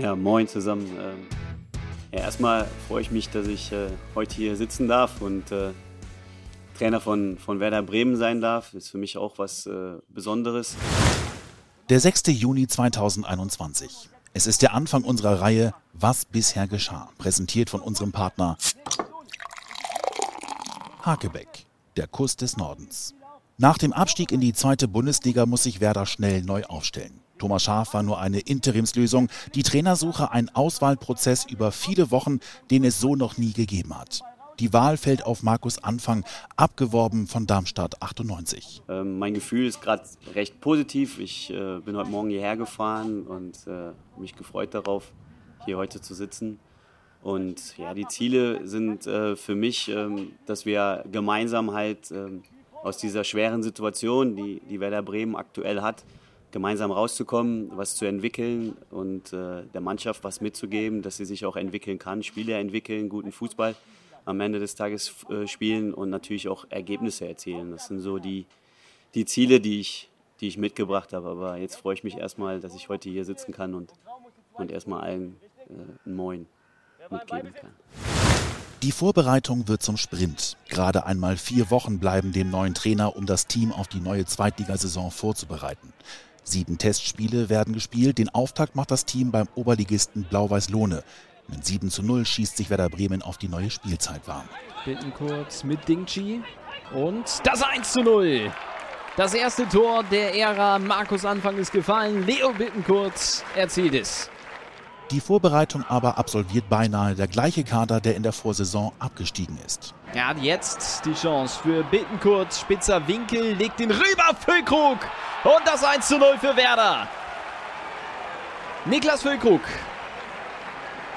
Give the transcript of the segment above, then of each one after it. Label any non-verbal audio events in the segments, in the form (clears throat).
Ja, moin zusammen. Ähm, ja, erstmal freue ich mich, dass ich äh, heute hier sitzen darf und äh, Trainer von, von Werder Bremen sein darf. Ist für mich auch was äh, Besonderes. Der 6. Juni 2021. Es ist der Anfang unserer Reihe Was bisher geschah, präsentiert von unserem Partner Hakebeck, der Kuss des Nordens. Nach dem Abstieg in die zweite Bundesliga muss sich Werder schnell neu aufstellen. Thomas Schaaf war nur eine Interimslösung, die Trainersuche ein Auswahlprozess über viele Wochen, den es so noch nie gegeben hat. Die Wahl fällt auf Markus Anfang, abgeworben von Darmstadt 98. Ähm, mein Gefühl ist gerade recht positiv. Ich äh, bin heute Morgen hierher gefahren und äh, mich gefreut darauf, hier heute zu sitzen. Und ja, die Ziele sind äh, für mich, ähm, dass wir gemeinsam halt ähm, aus dieser schweren Situation, die, die Werder Bremen aktuell hat, gemeinsam rauszukommen, was zu entwickeln und äh, der Mannschaft was mitzugeben, dass sie sich auch entwickeln kann, Spiele entwickeln, guten Fußball am Ende des Tages äh, spielen und natürlich auch Ergebnisse erzielen. Das sind so die, die Ziele, die ich, die ich mitgebracht habe. Aber jetzt freue ich mich erstmal, dass ich heute hier sitzen kann und, und erstmal allen äh, einen Moin mitgeben kann. Die Vorbereitung wird zum Sprint. Gerade einmal vier Wochen bleiben dem neuen Trainer, um das Team auf die neue Zweitligasaison vorzubereiten. Sieben Testspiele werden gespielt. Den Auftakt macht das Team beim Oberligisten Blau-Weiß Lohne. Mit 7 zu 0 schießt sich Werder Bremen auf die neue Spielzeit warm. kurz mit Dingchi und das 1 zu 0. Das erste Tor der Ära Markus Anfang ist gefallen. Leo Bittenkurt erzielt es. Die Vorbereitung aber absolviert beinahe der gleiche Kader, der in der Vorsaison abgestiegen ist. Er hat jetzt die Chance für Bittenkurt. Spitzer Winkel legt ihn rüber. Füllkrug. Und das 1 zu 0 für Werder. Niklas Füllkrug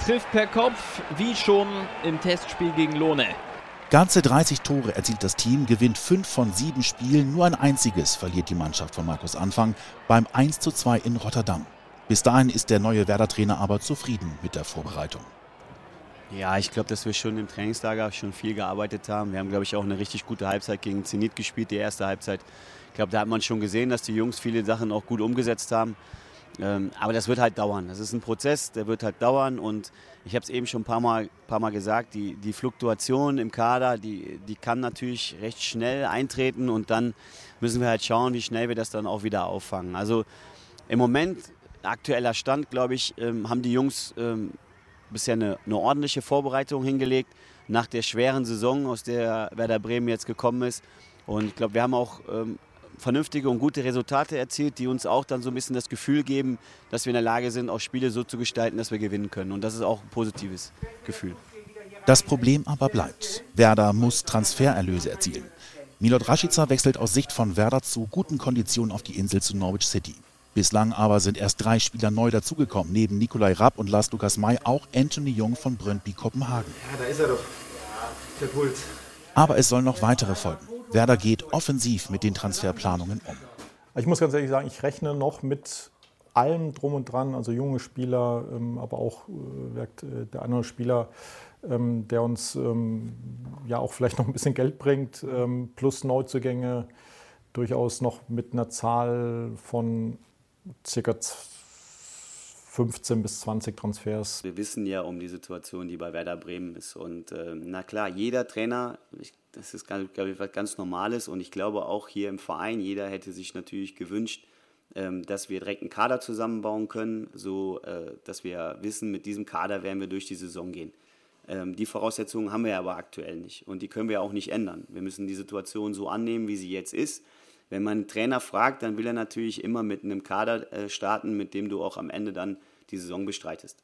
trifft per Kopf, wie schon im Testspiel gegen Lohne. Ganze 30 Tore erzielt das Team, gewinnt fünf von sieben Spielen, nur ein einziges verliert die Mannschaft von Markus Anfang beim 1 zu 2 in Rotterdam. Bis dahin ist der neue Werder-Trainer aber zufrieden mit der Vorbereitung. Ja, ich glaube, dass wir schon im Trainingslager schon viel gearbeitet haben. Wir haben, glaube ich, auch eine richtig gute Halbzeit gegen Zenit gespielt, die erste Halbzeit. Ich glaube, da hat man schon gesehen, dass die Jungs viele Sachen auch gut umgesetzt haben. Ähm, aber das wird halt dauern. Das ist ein Prozess, der wird halt dauern. Und ich habe es eben schon ein paar Mal, paar Mal gesagt, die, die Fluktuation im Kader, die, die kann natürlich recht schnell eintreten. Und dann müssen wir halt schauen, wie schnell wir das dann auch wieder auffangen. Also im Moment aktueller Stand, glaube ich, ähm, haben die Jungs ähm, bisher eine, eine, ordentliche Vorbereitung hingelegt nach der schweren Saison, aus der Werder Bremen jetzt gekommen ist. Und ich glaube, wir haben auch ähm, vernünftige und gute Resultate erzielt, die uns auch dann so ein bisschen das Gefühl geben, dass wir in der Lage sind, auch Spiele so zu gestalten, dass wir gewinnen können. Und das ist auch ein positives Gefühl. Das Problem aber bleibt. Werder muss Transfererlöse erzielen. Milot Rashica wechselt aus Sicht von Werder zu guten Konditionen auf die Insel zu Norwich City. Bislang aber sind erst drei Spieler neu dazugekommen. Neben Nikolai Rapp und Lars Lukas May auch Anthony Jung von Brøndby Kopenhagen. Ja, da ist er doch. Der Puls. Aber es sollen noch weitere folgen. Werder geht offensiv mit den Transferplanungen um. Ich muss ganz ehrlich sagen, ich rechne noch mit allem drum und dran, also junge Spieler, ähm, aber auch äh, äh, der andere Spieler, ähm, der uns ähm, ja auch vielleicht noch ein bisschen Geld bringt, plus Neuzugänge, durchaus noch mit einer Zahl von circa 15 bis 20 Transfers. Wir wissen ja um die Situation, die bei Werder Bremen ist. Und äh, na klar, jeder Trainer, ich, das ist glaube ich was ganz Normales. Und ich glaube auch hier im Verein, jeder hätte sich natürlich gewünscht, ähm, dass wir direkt einen Kader zusammenbauen können, so äh, dass wir wissen, mit diesem Kader werden wir durch die Saison gehen. Ähm, die Voraussetzungen haben wir aber aktuell nicht. Und die können wir auch nicht ändern. Wir müssen die Situation so annehmen, wie sie jetzt ist wenn man einen Trainer fragt, dann will er natürlich immer mit einem Kader äh, starten, mit dem du auch am Ende dann die Saison bestreitest.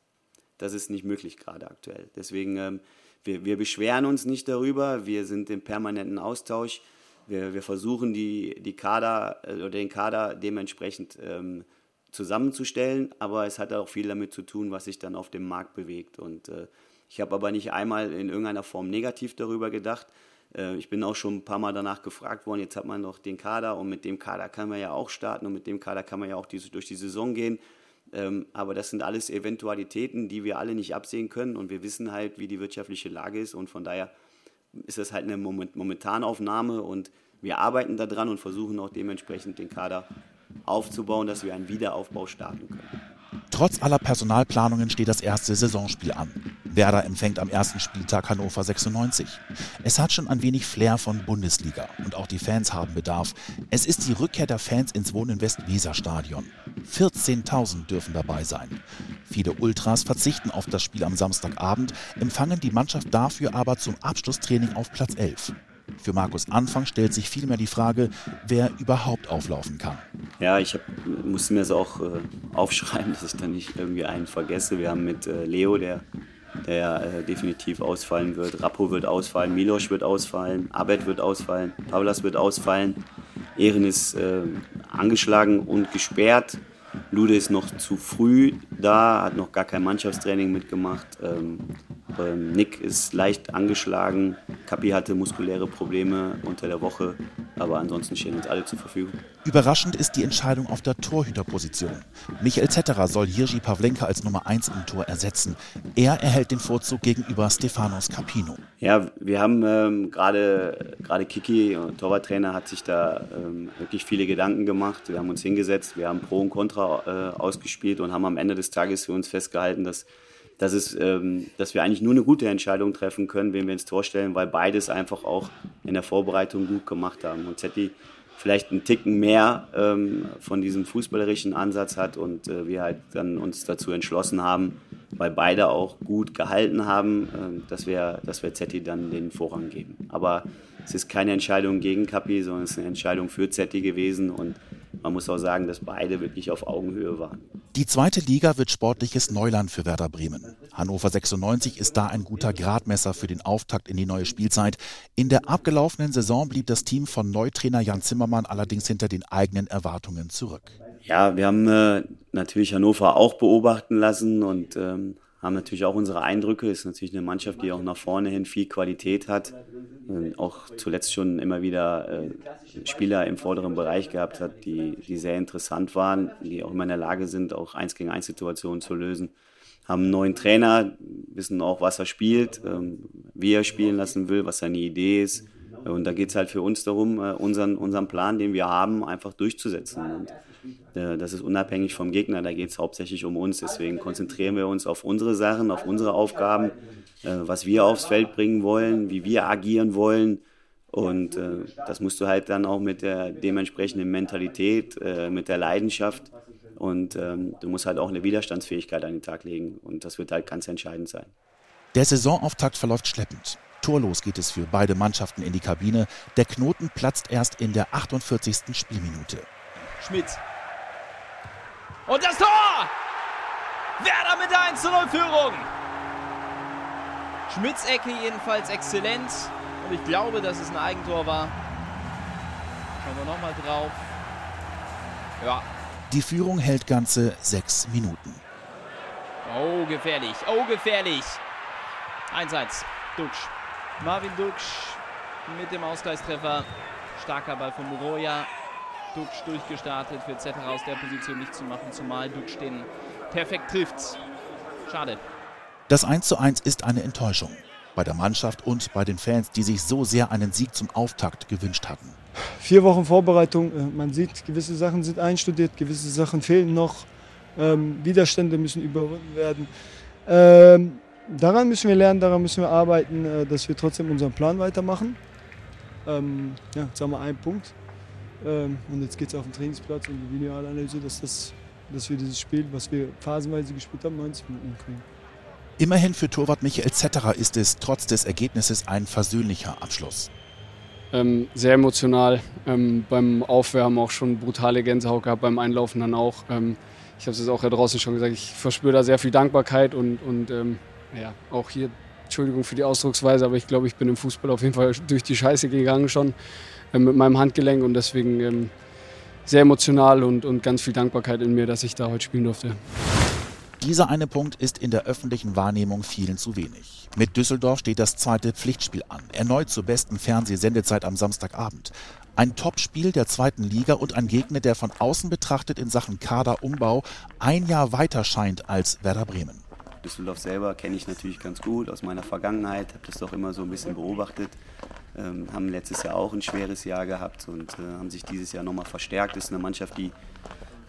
Das ist nicht möglich gerade aktuell. Deswegen, ähm, wir, wir beschweren uns nicht darüber, wir sind im permanenten Austausch. Wir, wir versuchen die, die Kader äh, oder den Kader dementsprechend ähm, zusammenzustellen, aber es hat auch viel damit zu tun, was sich dann auf dem Markt bewegt. Und äh, ich habe aber nicht einmal in irgendeiner Form negativ darüber gedacht, äh, ich bin auch schon ein paar Mal danach gefragt worden, jetzt hat man noch den Kader und mit dem Kader kann man ja auch starten und mit dem Kader kann man ja auch durch die Saison gehen. Ähm, aber das sind alles Eventualitäten, die wir alle nicht absehen können und wir wissen halt, wie die wirtschaftliche Lage ist und von daher ist das halt eine Momentanaufnahme und wir arbeiten daran und versuchen auch dementsprechend den Kader aufzubauen, dass wir einen Wiederaufbau starten können. Trotz aller Personalplanungen steht das erste Saisonspiel an. Werder empfängt am ersten Spieltag Hannover 96. Es hat schon ein wenig Flair von Bundesliga und auch die Fans haben Bedarf. Es ist die Rückkehr der Fans ins Wohnen West-Weser-Stadion. 14.000 dürfen dabei sein. Viele Ultras verzichten auf das Spiel am Samstagabend, empfangen die Mannschaft dafür aber zum Abschlusstraining auf Platz 11. Für Markus Anfang stellt sich vielmehr die Frage, wer überhaupt auflaufen kann. Ja, ich hab, musste mir das auch äh, aufschreiben, (laughs) dass ich da nicht irgendwie einen vergesse. Wir haben mit äh, Leo, der, der äh, definitiv ausfallen wird, Rappo wird ausfallen, Milos wird ausfallen, Abed wird ausfallen, Pavlas wird ausfallen. Ehren ist äh, angeschlagen und gesperrt. Lude ist noch zu früh da, hat noch gar kein Mannschaftstraining mitgemacht. Ähm, ähm, Nick ist leicht angeschlagen. Kapi hatte muskuläre Probleme unter der Woche, aber ansonsten stehen uns alle zur Verfügung. Überraschend ist die Entscheidung auf der Torhüterposition. Michael Zetterer soll Jiří Pavlenka als Nummer 1 im Tor ersetzen. Er erhält den Vorzug gegenüber Stefanos Capino. Ja, wir haben ähm, gerade Kiki, Torwarttrainer, hat sich da ähm, wirklich viele Gedanken gemacht. Wir haben uns hingesetzt, wir haben Pro und Contra äh, ausgespielt und haben am Ende des Tages für uns festgehalten, dass dass, es, ähm, dass wir eigentlich nur eine gute Entscheidung treffen können, wen wir ins Tor stellen, weil beides einfach auch in der Vorbereitung gut gemacht haben. Und Zetti vielleicht einen Ticken mehr ähm, von diesem fußballerischen Ansatz hat und äh, wir halt dann uns dazu entschlossen haben, weil beide auch gut gehalten haben, äh, dass, wir, dass wir Zetti dann den Vorrang geben. Aber es ist keine Entscheidung gegen Kapi, sondern es ist eine Entscheidung für Zetti gewesen und man muss auch sagen, dass beide wirklich auf Augenhöhe waren. Die zweite Liga wird sportliches Neuland für Werder Bremen. Hannover 96 ist da ein guter Gradmesser für den Auftakt in die neue Spielzeit. In der abgelaufenen Saison blieb das Team von Neutrainer Jan Zimmermann allerdings hinter den eigenen Erwartungen zurück. Ja, wir haben äh, natürlich Hannover auch beobachten lassen und ähm, haben natürlich auch unsere Eindrücke. Ist natürlich eine Mannschaft, die auch nach vorne hin viel Qualität hat. Äh, auch zuletzt schon immer wieder äh, Spieler im vorderen Bereich gehabt hat, die, die sehr interessant waren, die auch immer in der Lage sind, auch eins gegen eins Situationen zu lösen. Haben einen neuen Trainer, wissen auch, was er spielt, ähm, wie er spielen lassen will, was seine Idee ist. Und da geht es halt für uns darum, äh, unseren, unseren Plan, den wir haben, einfach durchzusetzen. Und das ist unabhängig vom Gegner, da geht es hauptsächlich um uns. Deswegen konzentrieren wir uns auf unsere Sachen, auf unsere Aufgaben, äh, was wir aufs Feld bringen wollen, wie wir agieren wollen. Und äh, das musst du halt dann auch mit der dementsprechenden Mentalität, mit der Leidenschaft und ähm, du musst halt auch eine Widerstandsfähigkeit an den Tag legen. Und das wird halt ganz entscheidend sein. Der Saisonauftakt verläuft schleppend. Torlos geht es für beide Mannschaften in die Kabine. Der Knoten platzt erst in der 48. Spielminute. Schmidt und das Tor! Werder mit der 1 0 Führung. Schmidts Ecke jedenfalls exzellent. Und ich glaube, dass es ein Eigentor war. Schauen wir nochmal drauf. Ja. Die Führung hält ganze sechs Minuten. Oh, gefährlich. Oh, gefährlich. 1-1. Dutsch. Marvin Dutsch mit dem Ausgleichstreffer. Starker Ball von Muroya. Dux durchgestartet, für Zetter aus der Position nicht zu machen, zumal Dux den perfekt trifft. Schade. Das 1 zu 1 ist eine Enttäuschung. Bei der Mannschaft und bei den Fans, die sich so sehr einen Sieg zum Auftakt gewünscht hatten. Vier Wochen Vorbereitung, äh, man sieht, gewisse Sachen sind einstudiert, gewisse Sachen fehlen noch. Ähm, Widerstände müssen überwunden werden. Ähm, daran müssen wir lernen, daran müssen wir arbeiten, äh, dass wir trotzdem unseren Plan weitermachen. Ähm, ja, jetzt haben wir einen Punkt. Ähm, und jetzt geht es auf den Trainingsplatz und die Videoanalyse, dass, das, dass wir dieses Spiel, was wir phasenweise gespielt haben, 90 Minuten kriegen. Immerhin für Torwart Michael Zetterer ist es trotz des Ergebnisses ein versöhnlicher Abschluss. Ähm, sehr emotional. Ähm, beim Aufwärmen auch schon brutale Gänsehaut gehabt, beim Einlaufen dann auch. Ähm, ich habe es jetzt auch ja draußen schon gesagt, ich verspüre da sehr viel Dankbarkeit und, und ähm, ja, auch hier, Entschuldigung für die Ausdrucksweise, aber ich glaube, ich bin im Fußball auf jeden Fall durch die Scheiße gegangen schon. Äh, mit meinem Handgelenk und deswegen ähm, sehr emotional und, und ganz viel Dankbarkeit in mir, dass ich da heute spielen durfte. Dieser eine Punkt ist in der öffentlichen Wahrnehmung vielen zu wenig. Mit Düsseldorf steht das zweite Pflichtspiel an, erneut zur besten Fernsehsendezeit am Samstagabend. Ein Topspiel der zweiten Liga und ein Gegner, der von außen betrachtet in Sachen Kaderumbau ein Jahr weiter scheint als Werder Bremen. Düsseldorf selber kenne ich natürlich ganz gut aus meiner Vergangenheit, habe das doch immer so ein bisschen beobachtet. Ähm, haben letztes Jahr auch ein schweres Jahr gehabt und äh, haben sich dieses Jahr nochmal verstärkt. Das ist eine Mannschaft, die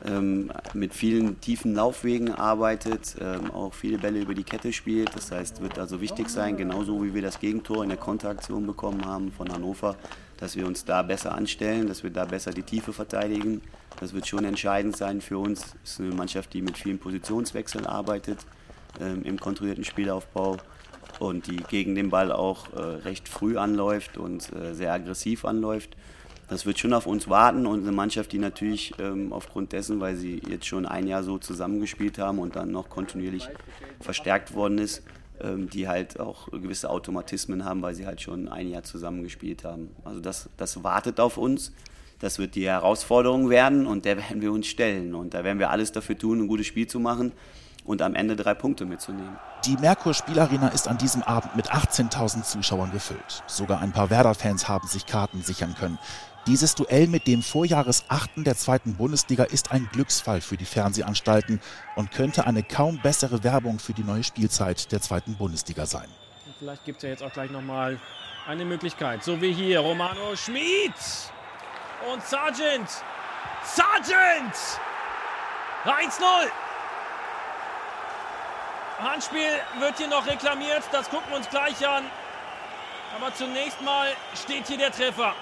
ähm, mit vielen tiefen Laufwegen arbeitet, ähm, auch viele Bälle über die Kette spielt. Das heißt, wird also wichtig sein, genauso wie wir das Gegentor in der Konteraktion bekommen haben von Hannover, dass wir uns da besser anstellen, dass wir da besser die Tiefe verteidigen. Das wird schon entscheidend sein für uns. Es ist eine Mannschaft, die mit vielen Positionswechseln arbeitet ähm, im kontrollierten Spielaufbau und die gegen den Ball auch äh, recht früh anläuft und äh, sehr aggressiv anläuft. Das wird schon auf uns warten und eine Mannschaft, die natürlich ähm, aufgrund dessen, weil sie jetzt schon ein Jahr so zusammengespielt haben und dann noch kontinuierlich verstärkt worden ist, ähm, die halt auch gewisse Automatismen haben, weil sie halt schon ein Jahr zusammengespielt haben. Also das, das wartet auf uns. Das wird die Herausforderung werden und der (laughs) werden wir uns stellen. Und da werden wir alles dafür tun, ein gutes Spiel zu machen und am Ende drei Punkte mitzunehmen. Die Merkur Spielarena ist an diesem Abend mit 18.000 Zuschauern gefüllt. Sogar ein paar Werder-Fans haben sich Karten sichern können. Dieses Duell mit dem Vorjahresachten der zweiten Bundesliga ist ein Glücksfall für die Fernsehanstalten und könnte eine kaum bessere Werbung für die neue Spielzeit der zweiten Bundesliga sein. Und vielleicht gibt es ja jetzt auch gleich nochmal eine Möglichkeit. So wie hier Romano Schmid und Sargent. Sargent! 1-0. Handspiel wird hier noch reklamiert. Das gucken wir uns gleich an. Aber zunächst mal steht hier der Treffer.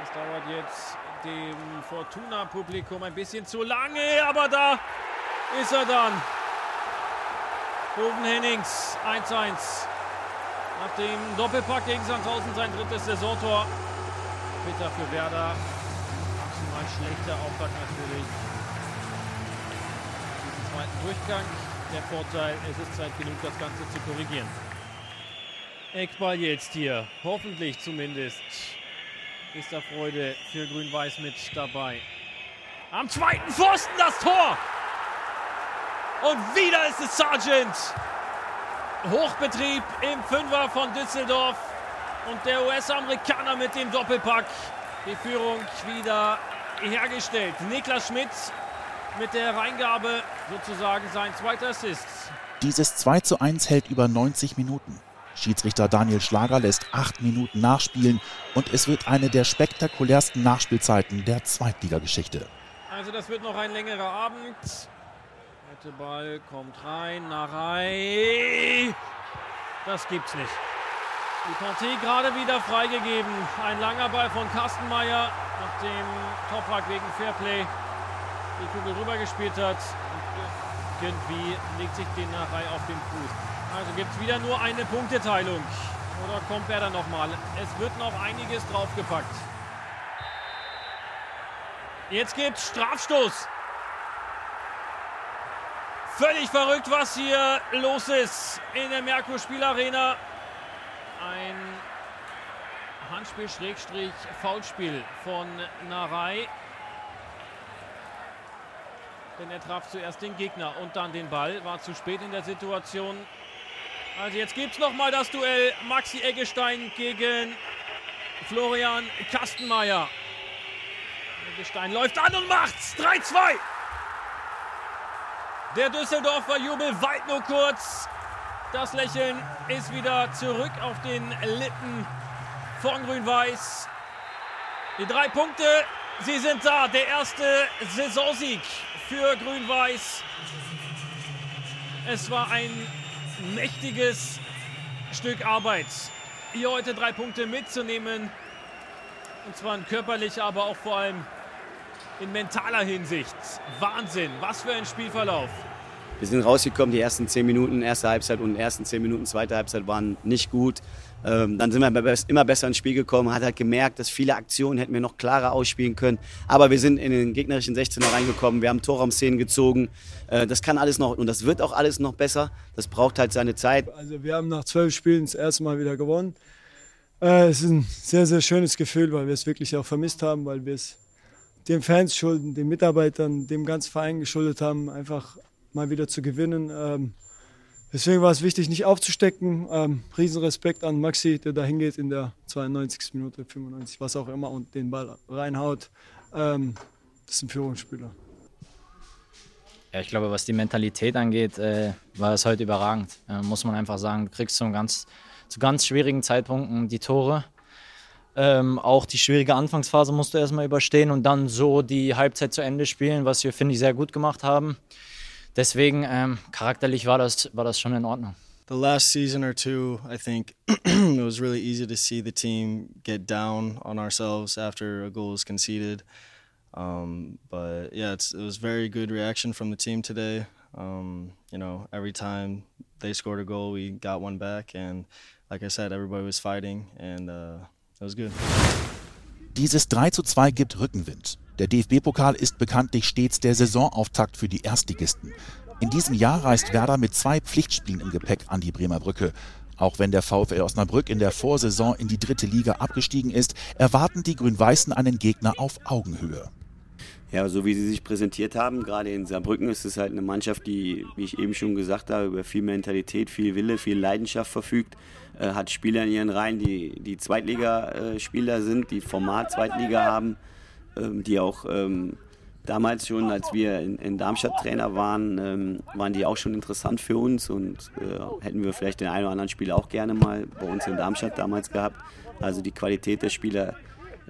Das dauert jetzt dem Fortuna-Publikum ein bisschen zu lange, aber da ist er dann. Rufen Hennings 1-1. Nach dem Doppelpack gegen Sandhausen sein drittes Saisontor. Bitter für Werder. Maximal schlechter Auftakt natürlich. Diesen zweiten Durchgang. Der Vorteil, es ist Zeit genug, das Ganze zu korrigieren. Eckball jetzt hier. Hoffentlich zumindest ist da Freude für Grün-Weiß mit dabei. Am zweiten Pfosten das Tor. Und wieder ist es Sargent. Hochbetrieb im Fünfer von Düsseldorf. Und der US-Amerikaner mit dem Doppelpack. Die Führung wieder hergestellt. Niklas Schmidt mit der Reingabe sozusagen sein zweiter Assist. Dieses 2 zu 1 hält über 90 Minuten. Schiedsrichter Daniel Schlager lässt acht Minuten nachspielen und es wird eine der spektakulärsten Nachspielzeiten der Zweitligageschichte. Also das wird noch ein längerer Abend. Der Ball kommt rein, Narei. Das gibt's nicht. Die Partie gerade wieder freigegeben. Ein langer Ball von Kastenmeier, nachdem Toprak wegen Fairplay die Kugel rübergespielt hat. Irgendwie legt sich den Narei auf den Fuß. Also gibt es wieder nur eine Punkteteilung. Oder kommt er dann nochmal? Es wird noch einiges draufgepackt. Jetzt gibt's Strafstoß. Völlig verrückt, was hier los ist in der Merkur Spielarena. Ein Handspiel-Foulspiel von Narei. Denn er traf zuerst den Gegner und dann den Ball. War zu spät in der Situation. Also jetzt gibt es nochmal das Duell Maxi Eggestein gegen Florian Kastenmeier. Eggestein läuft an und macht's. 3-2. Der Düsseldorfer Jubel weit nur kurz. Das Lächeln ist wieder zurück auf den Lippen von Grün-Weiß. Die drei Punkte, sie sind da. Der erste Saisonsieg für Grün-Weiß. Es war ein mächtiges Stück Arbeit, hier heute drei Punkte mitzunehmen. Und zwar in körperlicher, aber auch vor allem in mentaler Hinsicht. Wahnsinn, was für ein Spielverlauf. Wir sind rausgekommen, die ersten zehn Minuten, erste Halbzeit und die ersten zehn Minuten, zweite Halbzeit waren nicht gut. Ähm, dann sind wir immer besser ins Spiel gekommen, hat halt gemerkt, dass viele Aktionen hätten wir noch klarer ausspielen können. Aber wir sind in den gegnerischen 16er reingekommen, wir haben Torraumszenen gezogen. Äh, das kann alles noch und das wird auch alles noch besser. Das braucht halt seine Zeit. Also wir haben nach zwölf Spielen das erste Mal wieder gewonnen. Äh, es ist ein sehr, sehr schönes Gefühl, weil wir es wirklich auch vermisst haben, weil wir es den Fans schulden, den Mitarbeitern, dem ganzen Verein geschuldet haben, einfach mal wieder zu gewinnen. Ähm, Deswegen war es wichtig, nicht aufzustecken. Ähm, Riesenrespekt an Maxi, der da hingeht in der 92. Minute, 95, was auch immer, und den Ball reinhaut. Ähm, das ist ein Führungsspieler. Ja, ich glaube, was die Mentalität angeht, äh, war es heute überragend. Äh, muss man einfach sagen, du kriegst zu ganz, zu ganz schwierigen Zeitpunkten die Tore. Ähm, auch die schwierige Anfangsphase musst du erstmal überstehen und dann so die Halbzeit zu Ende spielen, was wir, finde ich, sehr gut gemacht haben. Deswegen, ähm, charakterlich war das, war das schon in Ordnung. The last season or two, I think (clears throat) it was really easy to see the team get down on ourselves after a goal was conceded. Um, but yeah, it was very good reaction from the team today. Um, you know, every time they scored a goal, we got one back, and like I said, everybody was fighting, and uh, it was good. Dieses 3 zu 2 gibt Rückenwind. Der DFB-Pokal ist bekanntlich stets der Saisonauftakt für die Erstligisten. In diesem Jahr reist Werder mit zwei Pflichtspielen im Gepäck an die Bremer Brücke. Auch wenn der VfL Osnabrück in der Vorsaison in die dritte Liga abgestiegen ist, erwarten die Grün-Weißen einen Gegner auf Augenhöhe. Ja, so wie sie sich präsentiert haben, gerade in Saarbrücken ist es halt eine Mannschaft, die, wie ich eben schon gesagt habe, über viel Mentalität, viel Wille, viel Leidenschaft verfügt, äh, hat Spieler in ihren Reihen, die, die Zweitligaspieler sind, die Format Zweitliga haben, die auch ähm, damals schon, als wir in, in Darmstadt Trainer waren, ähm, waren die auch schon interessant für uns und äh, hätten wir vielleicht den einen oder anderen Spieler auch gerne mal bei uns in Darmstadt damals gehabt. Also die Qualität der Spieler,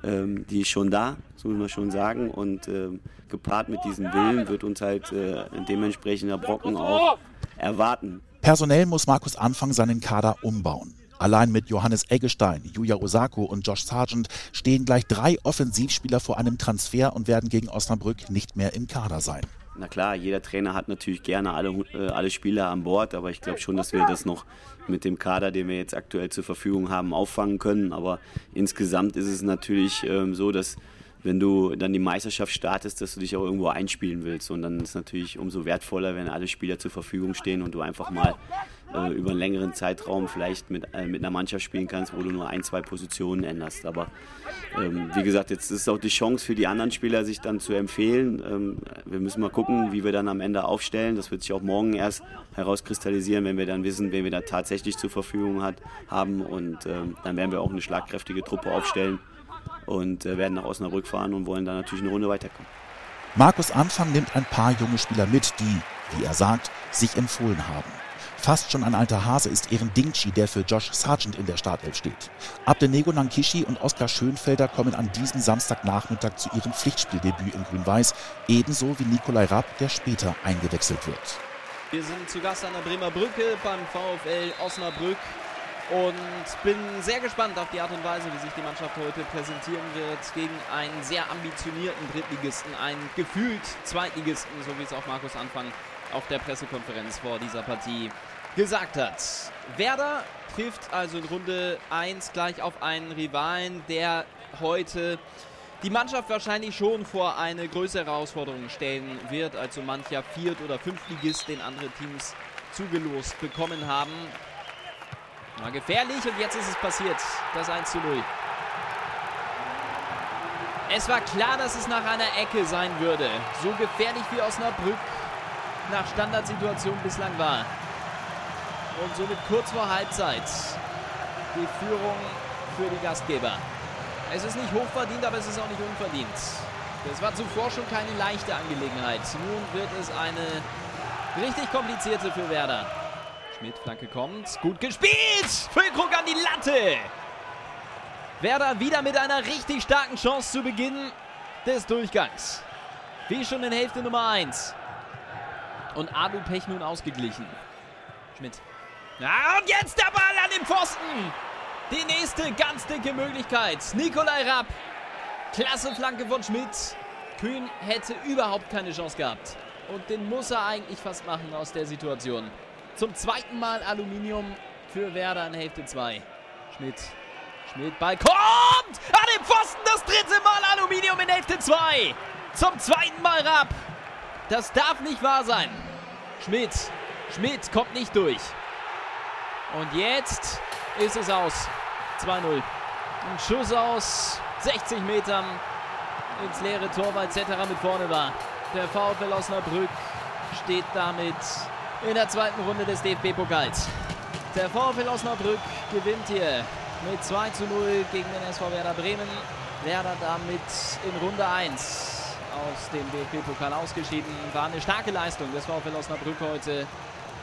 ähm, die ist schon da, so muss man schon sagen. Und ähm, gepaart mit diesem Willen wird uns halt äh, dementsprechender Brocken auch erwarten. Personell muss Markus Anfang seinen Kader umbauen. Allein mit Johannes Eggestein, Julia Osako und Josh Sargent stehen gleich drei Offensivspieler vor einem Transfer und werden gegen Osnabrück nicht mehr im Kader sein. Na klar, jeder Trainer hat natürlich gerne alle, äh, alle Spieler an Bord, aber ich glaube schon, dass wir das noch mit dem Kader, den wir jetzt aktuell zur Verfügung haben, auffangen können. Aber insgesamt ist es natürlich ähm, so, dass wenn du dann die Meisterschaft startest, dass du dich auch irgendwo einspielen willst. Und dann ist es natürlich umso wertvoller, wenn alle Spieler zur Verfügung stehen und du einfach mal äh, über einen längeren Zeitraum vielleicht mit, äh, mit einer Mannschaft spielen kannst, wo du nur ein, zwei Positionen änderst. Aber ähm, wie gesagt, jetzt ist auch die Chance für die anderen Spieler, sich dann zu empfehlen. Ähm, wir müssen mal gucken, wie wir dann am Ende aufstellen. Das wird sich auch morgen erst herauskristallisieren, wenn wir dann wissen, wen wir da tatsächlich zur Verfügung hat, haben. Und ähm, dann werden wir auch eine schlagkräftige Truppe aufstellen und äh, werden nach Osnabrück fahren und wollen dann natürlich eine Runde weiterkommen. Markus Anfang nimmt ein paar junge Spieler mit, die, wie er sagt, sich empfohlen haben. Fast schon ein alter Hase ist Ehren Dingchi, der für Josh Sargent in der Startelf steht. Abdenego Nankishi und Oskar Schönfelder kommen an diesem Samstagnachmittag zu ihrem Pflichtspieldebüt in Grün-Weiß, ebenso wie Nikolai Rapp, der später eingewechselt wird. Wir sind zu Gast an der Bremer Brücke beim VfL Osnabrück und bin sehr gespannt auf die Art und Weise, wie sich die Mannschaft heute präsentieren wird gegen einen sehr ambitionierten Drittligisten, einen gefühlt Zweitligisten, so wie es auch Markus Anfang auf der Pressekonferenz vor dieser Partie gesagt hat. Werder trifft also in Runde 1 gleich auf einen Rivalen, der heute die Mannschaft wahrscheinlich schon vor eine größere Herausforderung stellen wird, als so mancher Viert- oder Fünftligist, den andere Teams zugelost bekommen haben. War gefährlich und jetzt ist es passiert. Das 1 zu 0. Es war klar, dass es nach einer Ecke sein würde. So gefährlich wie Osnabrück nach Standardsituation bislang war. Und somit kurz vor Halbzeit die Führung für die Gastgeber. Es ist nicht hochverdient, aber es ist auch nicht unverdient. Das war zuvor schon keine leichte Angelegenheit. Nun wird es eine richtig komplizierte für Werder. Schmidt, Flanke kommt. Gut gespielt! Füllkrug an die Latte! Werder wieder mit einer richtig starken Chance zu Beginn des Durchgangs. Wie schon in Hälfte Nummer 1. Und Adu Pech nun ausgeglichen. Schmidt. Ja, und jetzt der Ball an den Pfosten. Die nächste ganz dicke Möglichkeit. Nikolai Rapp. Klasse Flanke von Schmidt. Kühn hätte überhaupt keine Chance gehabt. Und den muss er eigentlich fast machen aus der Situation. Zum zweiten Mal Aluminium für Werder in Hälfte 2. Schmidt. Schmidt, Ball kommt! An den Pfosten das dritte Mal Aluminium in Hälfte 2. Zum zweiten Mal Rapp. Das darf nicht wahr sein. Schmidt. Schmidt kommt nicht durch. Und jetzt ist es aus. 2-0. Ein Schuss aus 60 Metern ins leere Tor, weil Zetterer mit vorne war. Der VfL Osnabrück steht damit in der zweiten Runde des DFB-Pokals. Der VfL Osnabrück gewinnt hier mit 2 zu 0 gegen den SV Werder Bremen. Werder damit in Runde 1 aus dem DFB-Pokal ausgeschieden. War eine starke Leistung des VfL Osnabrück heute.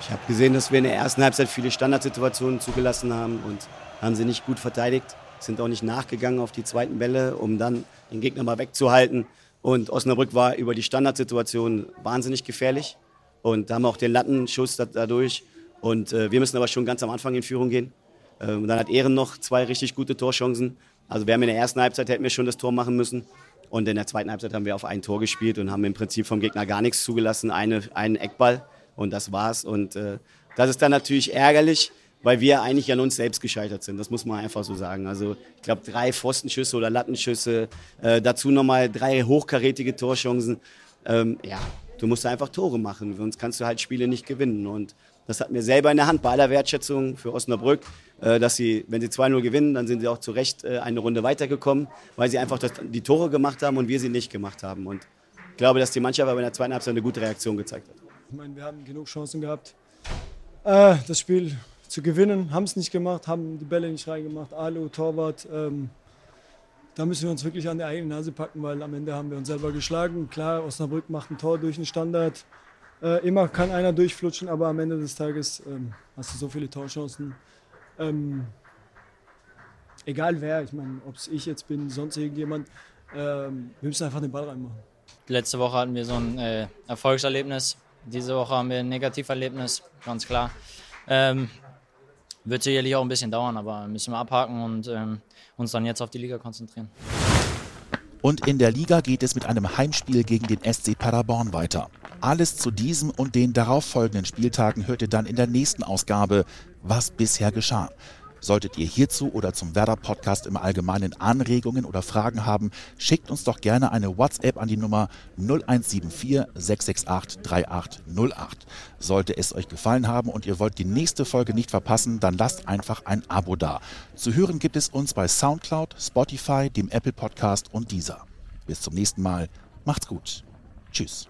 Ich habe gesehen, dass wir in der ersten Halbzeit viele Standardsituationen zugelassen haben und haben sie nicht gut verteidigt. sind auch nicht nachgegangen auf die zweiten Bälle, um dann den Gegner mal wegzuhalten. Und Osnabrück war über die Standardsituation wahnsinnig gefährlich. Und haben auch den Lattenschuss dadurch. Und äh, wir müssen aber schon ganz am Anfang in Führung gehen. Ähm, dann hat Ehren noch zwei richtig gute Torchancen. Also wir haben in der ersten Halbzeit hätten wir schon das Tor machen müssen. Und in der zweiten Halbzeit haben wir auf ein Tor gespielt und haben im Prinzip vom Gegner gar nichts zugelassen, eine, einen Eckball. Und das war's. Und äh, das ist dann natürlich ärgerlich, weil wir eigentlich an uns selbst gescheitert sind. Das muss man einfach so sagen. Also ich glaube, drei Pfostenschüsse oder Lattenschüsse, äh, dazu nochmal drei hochkarätige Torchancen. Ähm, ja, du musst einfach Tore machen, sonst kannst du halt Spiele nicht gewinnen. Und das hat mir selber in der Hand bei aller Wertschätzung für Osnabrück, dass sie, wenn sie 2-0 gewinnen, dann sind sie auch zu Recht äh, eine Runde weitergekommen, weil sie einfach die Tore gemacht haben und wir sie nicht gemacht haben. Und ich glaube, dass die Mannschaft aber in der zweiten Halbzeit eine gute Reaktion gezeigt hat. Ich meine, wir haben genug Chancen gehabt, äh, das Spiel zu gewinnen, haben es nicht gemacht, haben die Bälle nicht reingemacht. Alu, Torwart, ähm, da müssen wir uns wirklich an die eigene Nase packen, weil am Ende haben wir uns selber geschlagen. Klar, Osnabrück macht ein Tor durch den Standard. Äh, immer kann einer durchflutschen, aber am Ende des Tages ähm, hast du so viele Torchancen. Ähm, egal wer, ich meine, ob es ich jetzt bin, sonst irgendjemand, ähm, wir müssen einfach den Ball reinmachen. Letzte Woche hatten wir so ein äh, Erfolgserlebnis. Diese Woche haben wir ein Negativerlebnis, ganz klar. Ähm, wird sicherlich auch ein bisschen dauern, aber müssen wir abhaken und ähm, uns dann jetzt auf die Liga konzentrieren. Und in der Liga geht es mit einem Heimspiel gegen den SC Paderborn weiter. Alles zu diesem und den darauffolgenden Spieltagen hört ihr dann in der nächsten Ausgabe, was bisher geschah. Solltet ihr hierzu oder zum Werder-Podcast im Allgemeinen Anregungen oder Fragen haben, schickt uns doch gerne eine WhatsApp an die Nummer 0174 668 3808. Sollte es euch gefallen haben und ihr wollt die nächste Folge nicht verpassen, dann lasst einfach ein Abo da. Zu hören gibt es uns bei Soundcloud, Spotify, dem Apple Podcast und dieser. Bis zum nächsten Mal. Macht's gut. Tschüss.